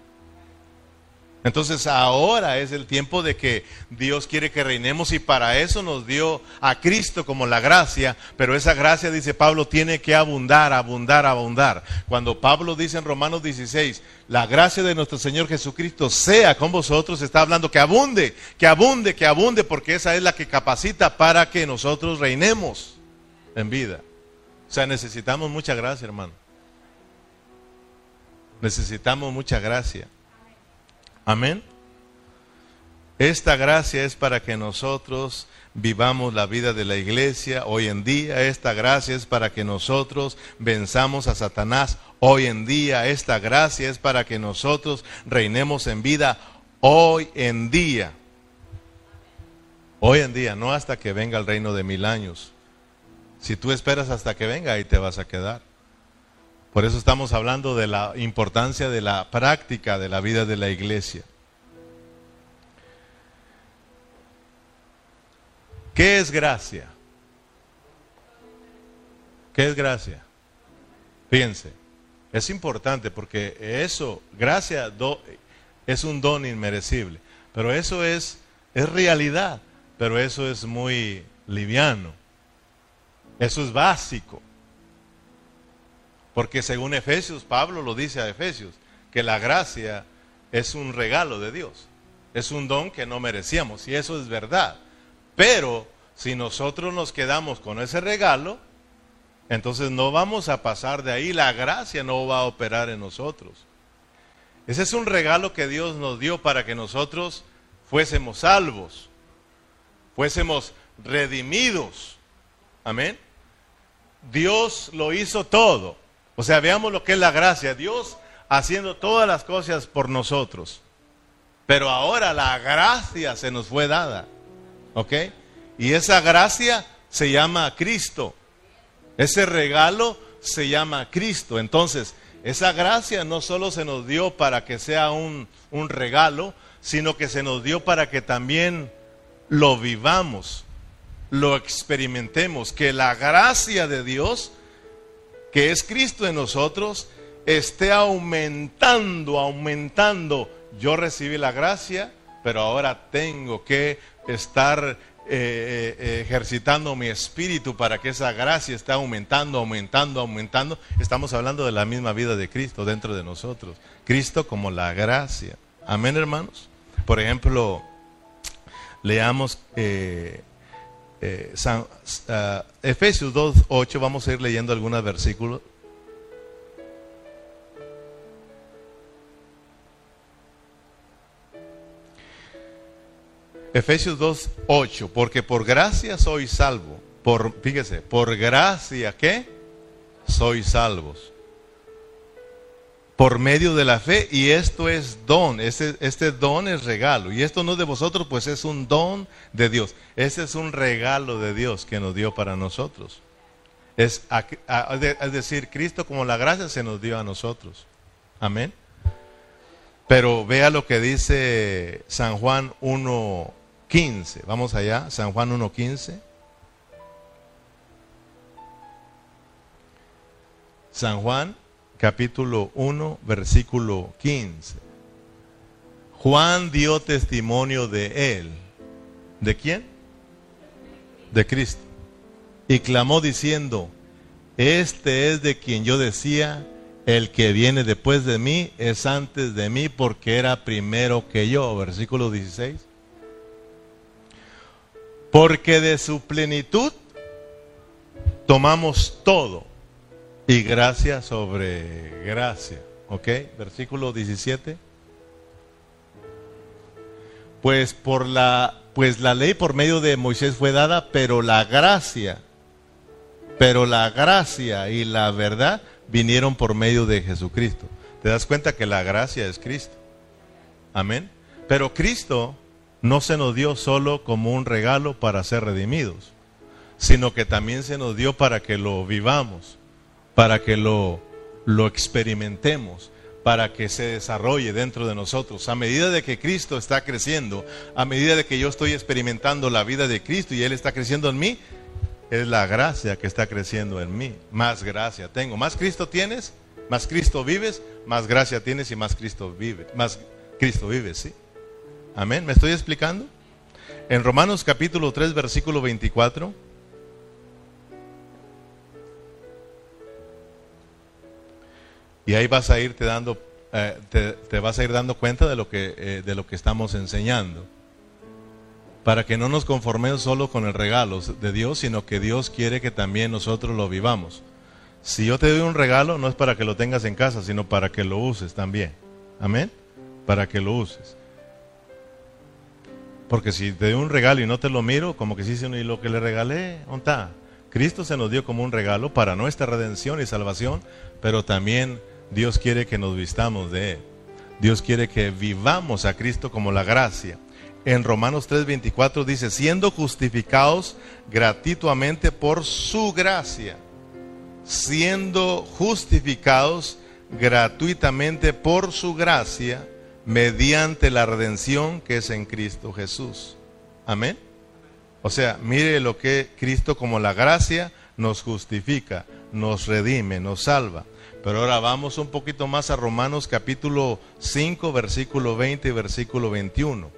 Entonces ahora es el tiempo de que Dios quiere que reinemos y para eso nos dio a Cristo como la gracia, pero esa gracia, dice Pablo, tiene que abundar, abundar, abundar. Cuando Pablo dice en Romanos 16, la gracia de nuestro Señor Jesucristo sea con vosotros, está hablando que abunde, que abunde, que abunde, porque esa es la que capacita para que nosotros reinemos en vida. Sea, necesitamos mucha gracia, hermano. Necesitamos mucha gracia. Amén. Esta gracia es para que nosotros vivamos la vida de la iglesia hoy en día. Esta gracia es para que nosotros venzamos a Satanás hoy en día. Esta gracia es para que nosotros reinemos en vida hoy en día. Hoy en día, no hasta que venga el reino de mil años. Si tú esperas hasta que venga, ahí te vas a quedar. Por eso estamos hablando de la importancia de la práctica de la vida de la iglesia. ¿Qué es gracia? ¿Qué es gracia? Fíjense, es importante porque eso, gracia es un don inmerecible, pero eso es, es realidad, pero eso es muy liviano, eso es básico. Porque según Efesios, Pablo lo dice a Efesios, que la gracia es un regalo de Dios. Es un don que no merecíamos y eso es verdad. Pero si nosotros nos quedamos con ese regalo, entonces no vamos a pasar de ahí, la gracia no va a operar en nosotros. Ese es un regalo que Dios nos dio para que nosotros fuésemos salvos, fuésemos redimidos. Amén. Dios lo hizo todo. O sea, veamos lo que es la gracia. Dios haciendo todas las cosas por nosotros. Pero ahora la gracia se nos fue dada. ¿Ok? Y esa gracia se llama Cristo. Ese regalo se llama Cristo. Entonces, esa gracia no solo se nos dio para que sea un, un regalo, sino que se nos dio para que también lo vivamos, lo experimentemos, que la gracia de Dios que es Cristo en nosotros, esté aumentando, aumentando. Yo recibí la gracia, pero ahora tengo que estar eh, eh, ejercitando mi espíritu para que esa gracia esté aumentando, aumentando, aumentando. Estamos hablando de la misma vida de Cristo dentro de nosotros. Cristo como la gracia. Amén, hermanos. Por ejemplo, leamos eh, eh, uh, Efesios 2.8, vamos a ir leyendo algunos versículos. Efesios 2.8, porque por gracia soy salvo. Por, fíjese, por gracia que soy salvos por medio de la fe y esto es don, este, este don es regalo y esto no es de vosotros, pues es un don de Dios. Ese es un regalo de Dios que nos dio para nosotros. Es, es decir, Cristo como la gracia se nos dio a nosotros. Amén. Pero vea lo que dice San Juan 1.15. Vamos allá, San Juan 1.15. San Juan capítulo 1, versículo 15. Juan dio testimonio de él. ¿De quién? De Cristo. Y clamó diciendo, este es de quien yo decía, el que viene después de mí es antes de mí porque era primero que yo. Versículo 16. Porque de su plenitud tomamos todo y gracia sobre gracia. ¿Ok? Versículo 17. Pues por la pues la ley por medio de Moisés fue dada, pero la gracia, pero la gracia y la verdad vinieron por medio de Jesucristo. ¿Te das cuenta que la gracia es Cristo? Amén. Pero Cristo no se nos dio solo como un regalo para ser redimidos, sino que también se nos dio para que lo vivamos para que lo, lo experimentemos, para que se desarrolle dentro de nosotros. A medida de que Cristo está creciendo, a medida de que yo estoy experimentando la vida de Cristo y Él está creciendo en mí, es la gracia que está creciendo en mí. Más gracia tengo. Más Cristo tienes, más Cristo vives, más gracia tienes y más Cristo vive. Más, Cristo vive, sí. Amén. ¿Me estoy explicando? En Romanos capítulo 3, versículo 24. Y ahí vas a irte dando, eh, te, vas a ir dando cuenta de lo, que, eh, de lo que estamos enseñando. Para que no nos conformemos solo con el regalo de Dios, sino que Dios quiere que también nosotros lo vivamos. Si yo te doy un regalo, no es para que lo tengas en casa, sino para que lo uses también. Amén. Para que lo uses. Porque si te doy un regalo y no te lo miro, como que sí, y lo que le regalé, ¿dónde? Cristo se nos dio como un regalo para nuestra redención y salvación, pero también Dios quiere que nos vistamos de Él. Dios quiere que vivamos a Cristo como la gracia. En Romanos 3:24 dice, siendo justificados gratuitamente por su gracia, siendo justificados gratuitamente por su gracia, mediante la redención que es en Cristo Jesús. Amén. O sea, mire lo que Cristo como la gracia nos justifica, nos redime, nos salva. Pero ahora vamos un poquito más a Romanos capítulo 5, versículo 20 y versículo 21.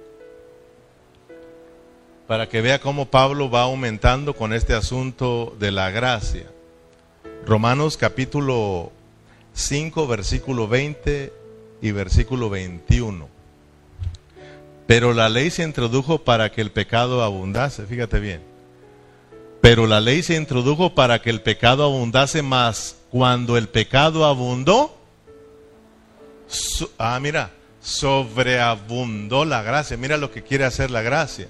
Para que vea cómo Pablo va aumentando con este asunto de la gracia. Romanos capítulo 5, versículo 20 y versículo 21. Pero la ley se introdujo para que el pecado abundase, fíjate bien. Pero la ley se introdujo para que el pecado abundase más. Cuando el pecado abundó, ah, mira, sobreabundó la gracia. Mira lo que quiere hacer la gracia.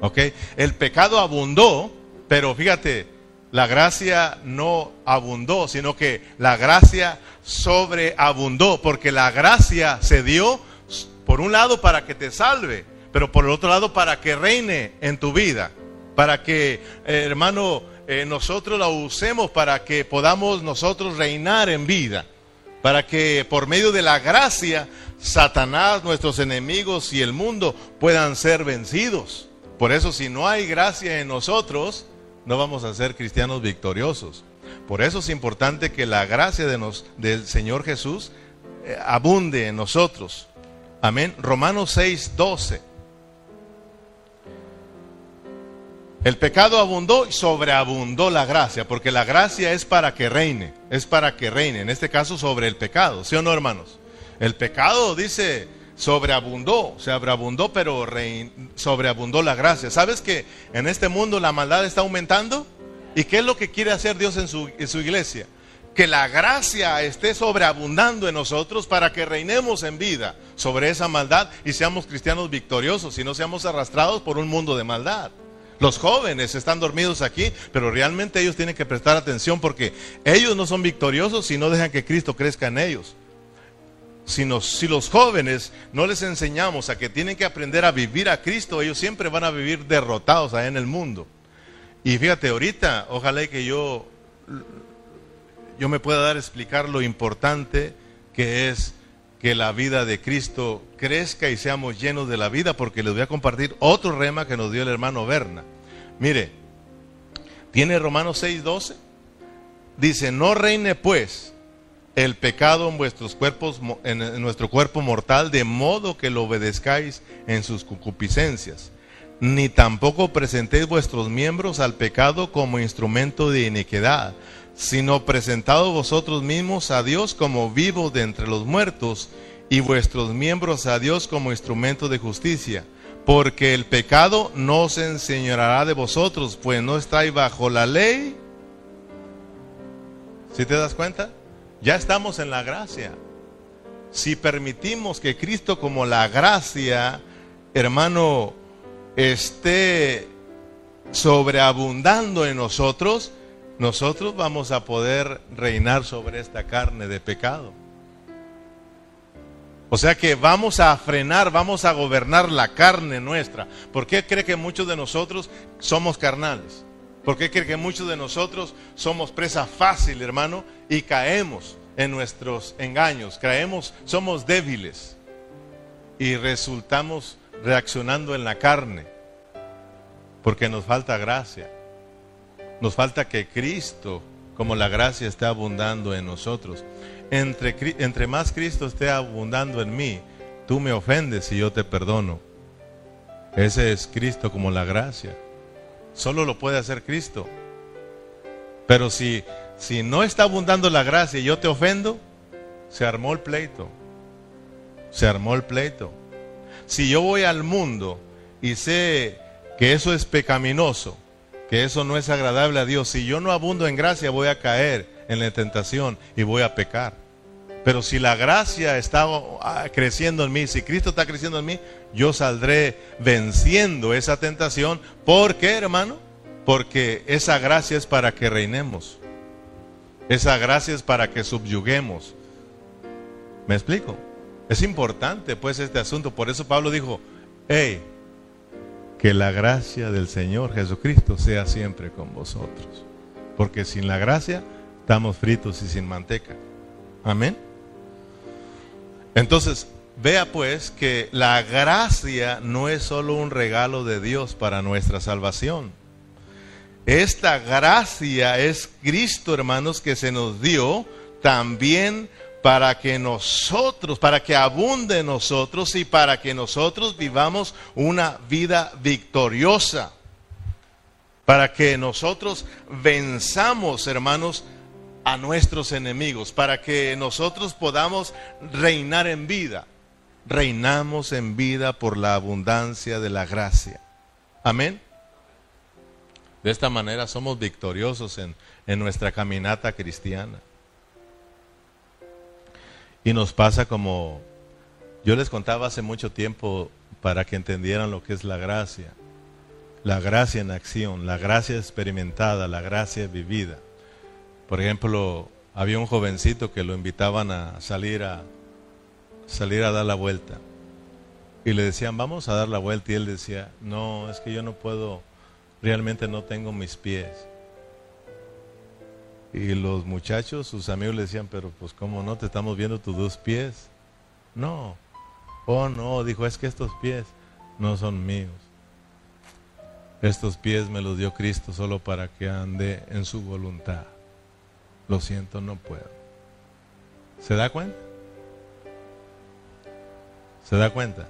¿Ok? El pecado abundó, pero fíjate, la gracia no abundó, sino que la gracia sobreabundó, porque la gracia se dio, por un lado, para que te salve, pero por el otro lado, para que reine en tu vida, para que, eh, hermano, eh, nosotros la usemos para que podamos nosotros reinar en vida, para que por medio de la gracia, Satanás, nuestros enemigos y el mundo puedan ser vencidos. Por eso, si no hay gracia en nosotros, no vamos a ser cristianos victoriosos. Por eso es importante que la gracia de nos, del Señor Jesús eh, abunde en nosotros. Amén. Romanos 6, 12. El pecado abundó y sobreabundó la gracia, porque la gracia es para que reine, es para que reine, en este caso sobre el pecado, ¿sí o no, hermanos? El pecado, dice, sobreabundó, sobreabundó, pero sobreabundó la gracia. ¿Sabes que en este mundo la maldad está aumentando? ¿Y qué es lo que quiere hacer Dios en su, en su iglesia? Que la gracia esté sobreabundando en nosotros para que reinemos en vida sobre esa maldad y seamos cristianos victoriosos y no seamos arrastrados por un mundo de maldad. Los jóvenes están dormidos aquí, pero realmente ellos tienen que prestar atención porque ellos no son victoriosos si no dejan que Cristo crezca en ellos si, los jóvenes no les enseñamos a que tienen que aprender a vivir a Cristo, ellos siempre van a vivir derrotados allá en el mundo. Y fíjate, ahorita, ojalá que yo, yo me pueda dar a explicar lo importante que es que la vida de Cristo crezca y seamos llenos de la vida, porque les voy a compartir otro rema que nos dio el hermano Berna. Mire, tiene Romanos 6:12. Dice, no reine pues el pecado en vuestros cuerpos, en nuestro cuerpo mortal, de modo que lo obedezcáis en sus concupiscencias. Ni tampoco presentéis vuestros miembros al pecado como instrumento de iniquidad, sino presentados vosotros mismos a Dios como vivos de entre los muertos, y vuestros miembros a Dios como instrumento de justicia. Porque el pecado no se enseñará de vosotros, pues no estáis bajo la ley. ¿Sí te das cuenta? Ya estamos en la gracia. Si permitimos que Cristo como la gracia, hermano, esté sobreabundando en nosotros, nosotros vamos a poder reinar sobre esta carne de pecado. O sea que vamos a frenar, vamos a gobernar la carne nuestra. ¿Por qué cree que muchos de nosotros somos carnales? ¿Por qué cree que muchos de nosotros somos presa fácil, hermano, y caemos en nuestros engaños? Caemos, somos débiles y resultamos reaccionando en la carne porque nos falta gracia. Nos falta que Cristo, como la gracia, esté abundando en nosotros. Entre, más Cristo esté abundando en mí, tú me ofendes y yo te perdono. Ese es Cristo como la gracia. Solo lo puede hacer Cristo. Pero si, si no está abundando la gracia y yo te ofendo, se armó el pleito. Se armó el pleito. Si yo voy al mundo y sé que eso es pecaminoso, que eso no es agradable a Dios, si yo no abundo en gracia voy a caer en la tentación y voy a pecar. Pero si la gracia está ah, creciendo en mí, si Cristo está creciendo en mí, yo saldré venciendo esa tentación. ¿Por qué, hermano? Porque esa gracia es para que reinemos. Esa gracia es para que subyuguemos. ¿Me explico? Es importante pues este asunto. Por eso Pablo dijo, hey, que la gracia del Señor Jesucristo sea siempre con vosotros. Porque sin la gracia estamos fritos y sin manteca. Amén. Entonces, vea pues que la gracia no es solo un regalo de Dios para nuestra salvación. Esta gracia es Cristo, hermanos, que se nos dio también para que nosotros, para que abunde nosotros y para que nosotros vivamos una vida victoriosa. Para que nosotros venzamos, hermanos, a nuestros enemigos, para que nosotros podamos reinar en vida. Reinamos en vida por la abundancia de la gracia. Amén. De esta manera somos victoriosos en, en nuestra caminata cristiana. Y nos pasa como yo les contaba hace mucho tiempo para que entendieran lo que es la gracia. La gracia en acción, la gracia experimentada, la gracia vivida. Por ejemplo, había un jovencito que lo invitaban a salir a salir a dar la vuelta. Y le decían, "Vamos a dar la vuelta." Y él decía, "No, es que yo no puedo, realmente no tengo mis pies." Y los muchachos, sus amigos le decían, "Pero pues cómo no te estamos viendo tus dos pies?" No. Oh, no, dijo, "Es que estos pies no son míos." Estos pies me los dio Cristo solo para que ande en su voluntad lo siento, no puedo. ¿Se da cuenta? ¿Se da cuenta?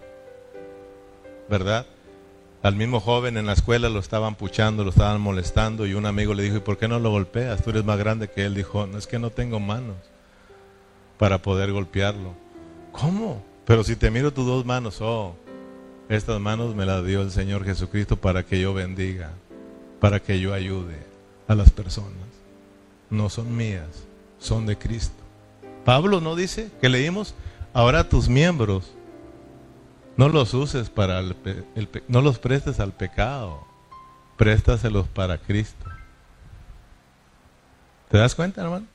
¿Verdad? Al mismo joven en la escuela lo estaban puchando, lo estaban molestando y un amigo le dijo, ¿y por qué no lo golpeas? Tú eres más grande que él. Dijo, no es que no tengo manos para poder golpearlo. ¿Cómo? Pero si te miro tus dos manos, oh, estas manos me las dio el Señor Jesucristo para que yo bendiga, para que yo ayude a las personas no son mías, son de Cristo. Pablo no dice que leímos, ahora tus miembros no los uses para el, no los prestes al pecado, préstaselos para Cristo. ¿Te das cuenta, hermano?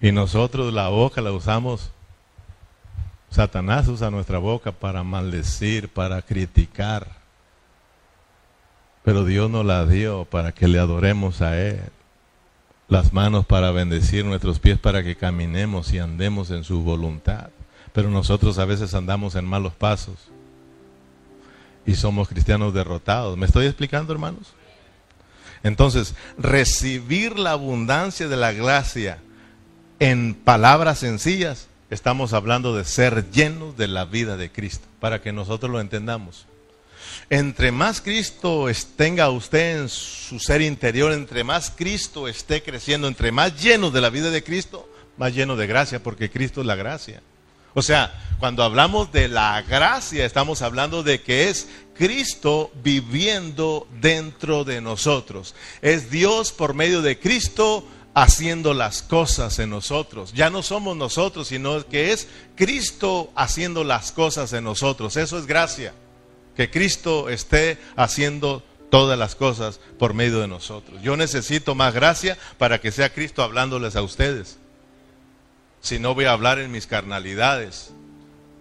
Y nosotros la boca la usamos Satanás usa nuestra boca para maldecir, para criticar. Pero Dios nos la dio para que le adoremos a Él las manos para bendecir nuestros pies para que caminemos y andemos en su voluntad. Pero nosotros a veces andamos en malos pasos y somos cristianos derrotados. ¿Me estoy explicando, hermanos? Entonces, recibir la abundancia de la gracia en palabras sencillas, estamos hablando de ser llenos de la vida de Cristo, para que nosotros lo entendamos. Entre más Cristo tenga usted en su ser interior, entre más Cristo esté creciendo, entre más lleno de la vida de Cristo, más lleno de gracia, porque Cristo es la gracia. O sea, cuando hablamos de la gracia, estamos hablando de que es Cristo viviendo dentro de nosotros. Es Dios por medio de Cristo haciendo las cosas en nosotros. Ya no somos nosotros, sino que es Cristo haciendo las cosas en nosotros. Eso es gracia que Cristo esté haciendo todas las cosas por medio de nosotros. Yo necesito más gracia para que sea Cristo hablándoles a ustedes. Si no voy a hablar en mis carnalidades.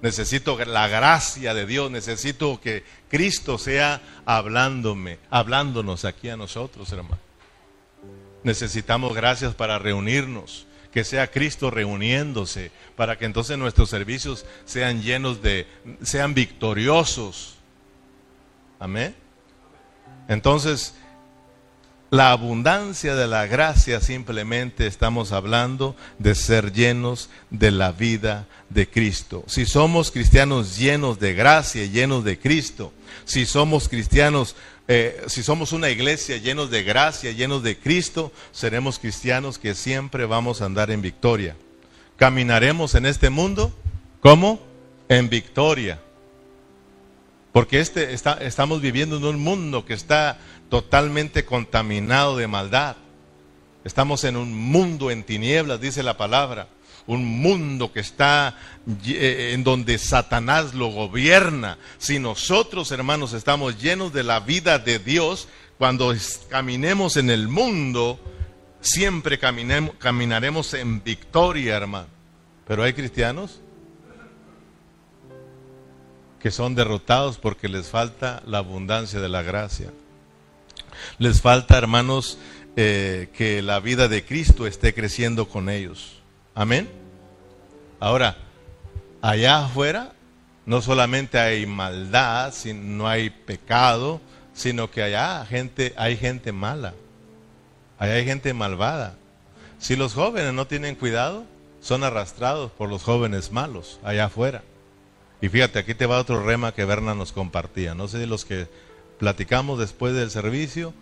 Necesito la gracia de Dios, necesito que Cristo sea hablándome, hablándonos aquí a nosotros, hermano. Necesitamos gracias para reunirnos, que sea Cristo reuniéndose, para que entonces nuestros servicios sean llenos de, sean victoriosos Amén. Entonces, La abundancia de la gracia simplemente estamos hablando de ser llenos de la vida de Cristo. Si somos cristianos llenos de gracia, llenos de Cristo, si somos cristianos, eh, si somos una iglesia llenos de gracia, llenos de Cristo, seremos cristianos que siempre vamos a andar en victoria. Caminaremos en este mundo como en victoria. Porque este, está, estamos viviendo en un mundo que está totalmente contaminado de maldad. Estamos en un mundo en tinieblas, dice la palabra. Un mundo que está eh, en donde Satanás lo gobierna. Si nosotros, hermanos, estamos llenos de la vida de Dios, cuando caminemos en el mundo, siempre caminaremos en victoria, hermano. Pero hay cristianos que son derrotados porque les falta la abundancia de la gracia. Les falta, hermanos, eh, que la vida de Cristo esté creciendo con ellos. Amén. Ahora, allá afuera no solamente hay maldad, no hay pecado, sino que allá gente, hay gente mala. Allá hay gente malvada. Si los jóvenes no tienen cuidado, son arrastrados por los jóvenes malos allá afuera. Y fíjate, aquí te va otro rema que Berna nos compartía. No sé de los que platicamos después del servicio,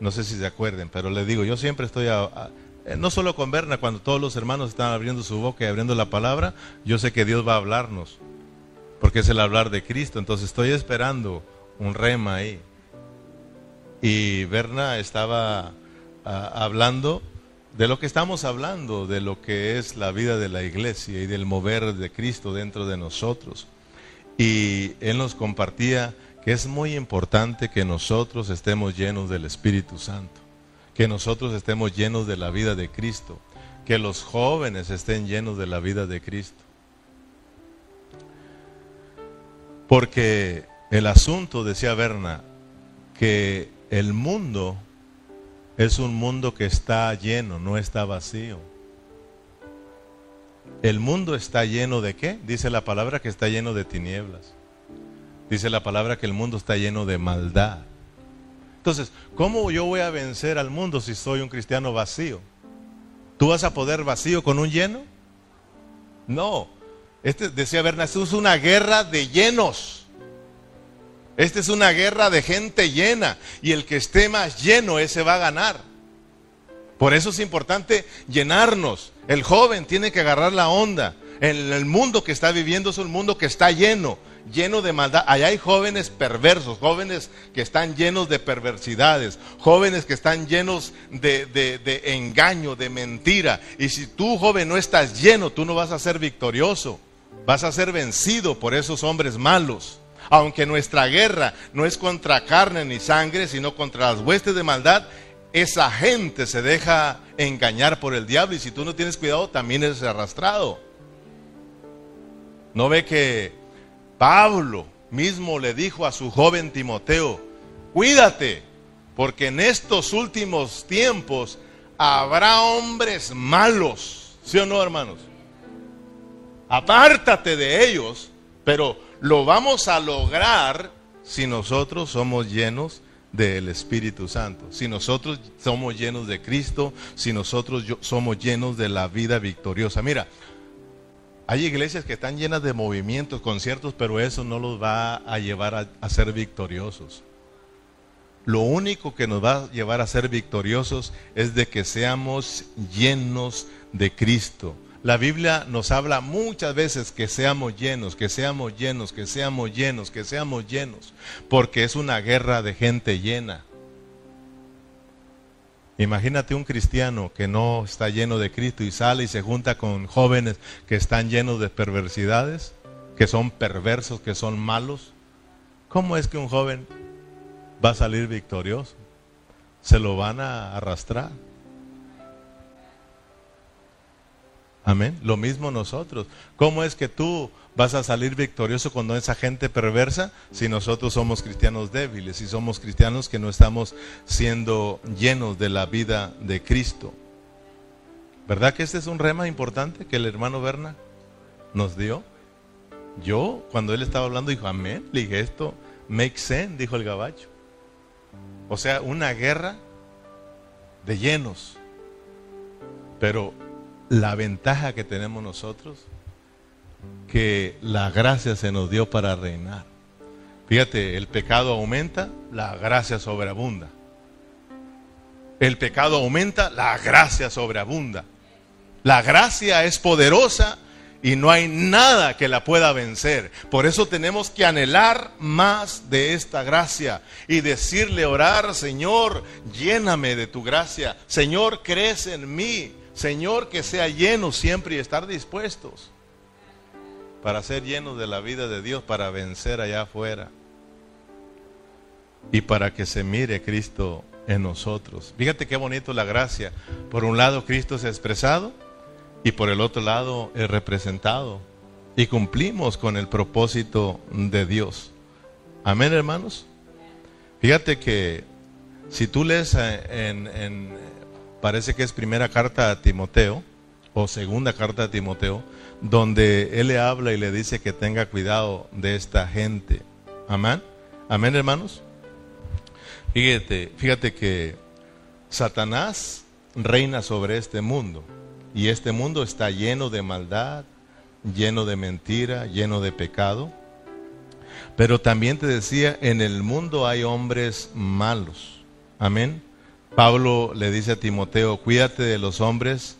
no sé si se acuerden, pero le digo, yo siempre estoy, eh, no solo con Berna, cuando todos los hermanos están abriendo su boca y abriendo la palabra, yo sé que Dios va a hablarnos, porque es el hablar de Cristo, entonces estoy esperando un rema ahí. Y Berna estaba hablando de lo que estamos hablando, de lo que es la vida de la iglesia y del mover de Cristo dentro de nosotros. Y él nos compartía que es muy importante que nosotros estemos llenos del Espíritu Santo, que nosotros estemos llenos de la vida de Cristo, que los jóvenes estén llenos de la vida de Cristo. Porque el asunto, decía Berna, que el mundo es un mundo que está lleno, no está vacío. El mundo está lleno de qué? Dice la palabra que está lleno de tinieblas. Dice la palabra que el mundo está lleno de maldad. Entonces, ¿cómo yo voy a vencer al mundo si soy un cristiano vacío? ¿Tú vas a poder vacío con un lleno? No. Este decía Berna, esto es una guerra de llenos. Esta es una guerra de gente llena y el que esté más lleno ese va a ganar. Por eso es importante llenarnos. El joven tiene que agarrar la onda. El mundo que está viviendo es un mundo que está lleno lleno de maldad. Allá hay jóvenes perversos, jóvenes que están llenos de perversidades, jóvenes que están llenos de, de, engaño, de mentira. Y si tú, joven, no estás lleno, tú no vas a ser victorioso. Vas a ser vencido por esos hombres malos. Aunque nuestra guerra no es contra carne ni sangre, sino contra las huestes de maldad, esa gente se deja engañar por el diablo y si tú no tienes cuidado también eres arrastrado. ¿No ve que Pablo mismo le dijo a su joven Timoteo, cuídate, porque en estos últimos tiempos habrá hombres malos, ¿sí o no, hermanos? Apártate de ellos, pero lo vamos a lograr si nosotros somos llenos del Espíritu Santo, si nosotros somos llenos de Cristo, si nosotros somos llenos de la vida victoriosa. Mira, hay iglesias que están llenas de movimientos, conciertos, pero eso no los va a llevar a, ser victoriosos. Lo único que nos va a llevar a ser victoriosos es de que seamos llenos de Cristo. La Biblia nos habla muchas veces que seamos llenos, que seamos llenos, que seamos llenos, que seamos llenos, porque es una guerra de gente llena. Imagínate un cristiano que no está lleno de Cristo y sale y se junta con jóvenes que están llenos de perversidades, que son perversos, que son malos. ¿Cómo es que un joven va a salir victorioso? Se lo van a arrastrar. Amén. Lo mismo nosotros. ¿Cómo es que tú vas a salir victorioso cuando esa gente perversa si nosotros somos cristianos débiles, si somos cristianos que no estamos siendo llenos de la vida de Cristo? ¿Verdad que este es un rema importante que el hermano Berna nos dio? Yo, cuando él estaba hablando, dijo, amén. Le dije, esto makes sense, dijo el gabacho. O sea, una guerra de llenos. Pero la ventaja que tenemos nosotros, que la gracia se nos dio para reinar. Fíjate, el pecado aumenta, la gracia sobreabunda. El pecado aumenta, la gracia sobreabunda. La gracia es poderosa y no hay nada que la pueda vencer. Por eso tenemos que anhelar más de esta gracia y decirle, orar, Señor, lléname de tu gracia. Señor, crece en mí. Señor, que sea lleno siempre y estar dispuestos para ser llenos de la vida de Dios, para vencer allá afuera y para que se mire Cristo en nosotros. Fíjate qué bonito la gracia. Por un lado Cristo es expresado y por el otro lado es representado. Y cumplimos con el propósito de Dios. Amén, hermanos. Fíjate que si tú lees en, en, parece que es primera carta a Timoteo, o segunda carta a Timoteo, donde él le habla y le dice que tenga cuidado de esta gente. Amén. Amén, hermanos. Fíjate, fíjate que Satanás reina sobre este mundo. Y este mundo está lleno de maldad, lleno de mentira, lleno de pecado. Pero también te decía, en el mundo hay hombres malos. Amén. Pablo le dice a Timoteo, cuídate de los hombres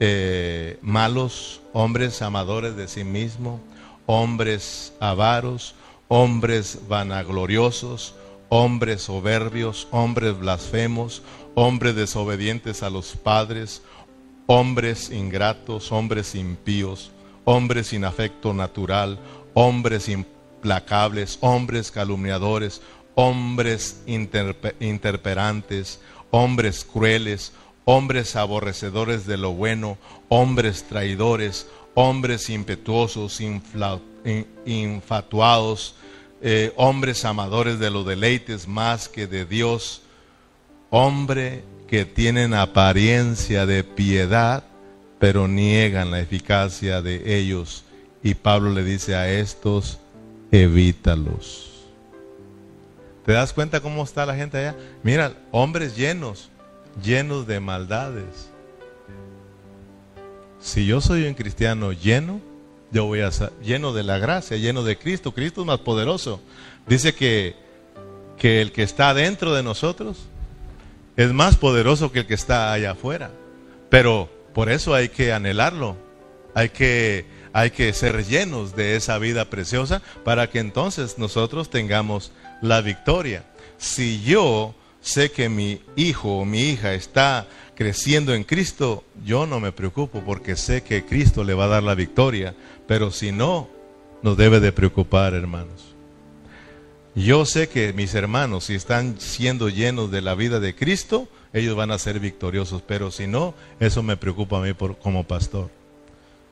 eh, malos, hombres amadores de sí mismo, hombres avaros, hombres vanagloriosos, hombres soberbios, hombres blasfemos, hombres desobedientes a los padres, hombres ingratos, hombres impíos, hombres sin afecto natural, hombres implacables, hombres calumniadores, hombres interperantes, hombres crueles, hombres aborrecedores de lo bueno, hombres traidores, hombres impetuosos, infatuados, eh, hombres amadores de los deleites más que de Dios, hombre que tienen apariencia de piedad, pero niegan la eficacia de ellos. Y Pablo le dice a estos, evítalos. ¿Te das cuenta cómo está la gente allá? Mira, hombres llenos, llenos de maldades. Si yo soy un cristiano lleno, yo voy a ser lleno de la gracia, lleno de Cristo. Cristo es más poderoso. Dice que, que el que está dentro de nosotros es más poderoso que el que está allá afuera. Pero por eso hay que anhelarlo. Hay que, hay que ser llenos de esa vida preciosa para que entonces nosotros tengamos la victoria. Si yo sé que mi hijo o mi hija está creciendo en Cristo, yo no me preocupo porque sé que Cristo le va a dar la victoria. Pero si no, nos debe de preocupar, hermanos. Yo sé que mis hermanos, si están siendo llenos de la vida de Cristo, ellos van a ser victoriosos. Pero si no, eso me preocupa a mí como pastor.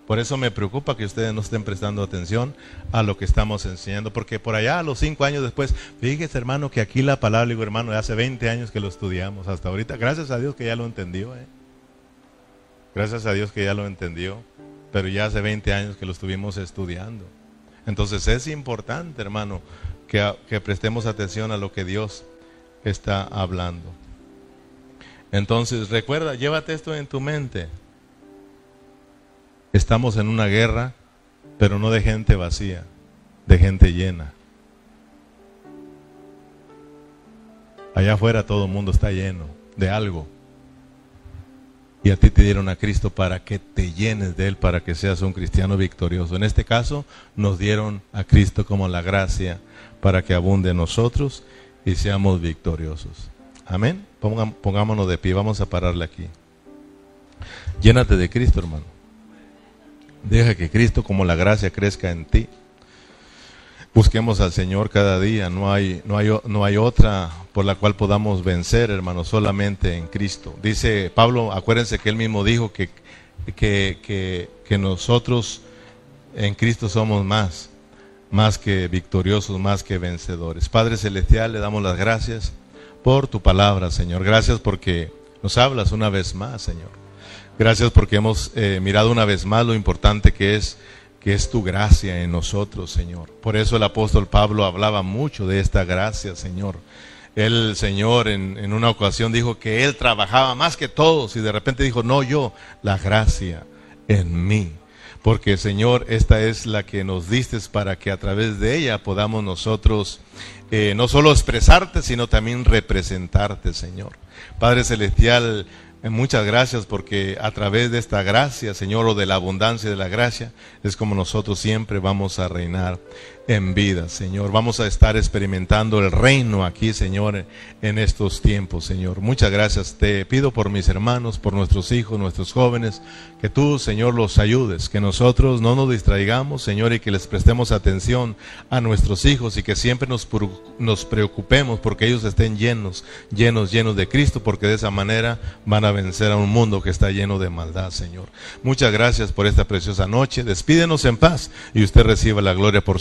Por eso me preocupa que ustedes no estén prestando atención a lo que estamos enseñando, porque por allá a los cinco años después, fíjese hermano que aquí la palabra, digo hermano, hace 20 años que lo estudiamos hasta ahorita, gracias a Dios que ya lo entendió, ¿eh? gracias a Dios que ya lo entendió pero ya hace 20 años que lo estuvimos estudiando. Entonces es importante, hermano, que, que prestemos atención a lo que Dios está hablando. Entonces, recuerda, llévate esto en tu mente. Estamos en una guerra, pero no de gente vacía, de gente llena. Allá afuera todo el mundo está lleno de algo. Y a ti te dieron a Cristo para que te llenes de Él, para que seas un cristiano victorioso. En este caso, nos dieron a Cristo como la gracia para que abunde en nosotros y seamos victoriosos. Amén. Pongámonos de pie, vamos a pararle aquí. Llénate de Cristo, hermano. Deja que Cristo como la gracia crezca en ti. Busquemos al Señor cada día, no hay, no hay, no hay otra por la cual podamos vencer, hermano, solamente en Cristo. Dice Pablo, acuérdense que él mismo dijo que, que, que, nosotros en Cristo somos más, más que victoriosos, más que vencedores. Padre Celestial, le damos las gracias por tu palabra, Señor. Gracias porque nos hablas una vez más, Señor. Gracias porque hemos eh, mirado una vez más lo importante que es que es tu gracia en nosotros, Señor. Por eso el apóstol Pablo hablaba mucho de esta gracia, Señor. El Señor en, una ocasión dijo que Él trabajaba más que todos y de repente dijo, no yo, la gracia en mí. Porque Señor, esta es la que nos diste para que a través de ella podamos nosotros eh, no solo expresarte, sino también representarte, Señor. Padre Celestial, muchas gracias porque a través de esta gracia, Señor, o de la abundancia de la gracia, es como nosotros siempre vamos a reinar en vida, Señor. Vamos a estar experimentando el reino aquí, Señor, en estos tiempos, Señor. Muchas gracias. Te pido por mis hermanos, por nuestros hijos, nuestros jóvenes, que tú, Señor, los ayudes, que nosotros no nos distraigamos, Señor, y que les prestemos atención a nuestros hijos y que siempre nos, preocupemos porque ellos estén llenos, llenos, llenos de Cristo, porque de esa manera van a vencer a un mundo que está lleno de maldad, Señor. Muchas gracias por esta preciosa noche. Despídenos en paz y usted reciba la gloria por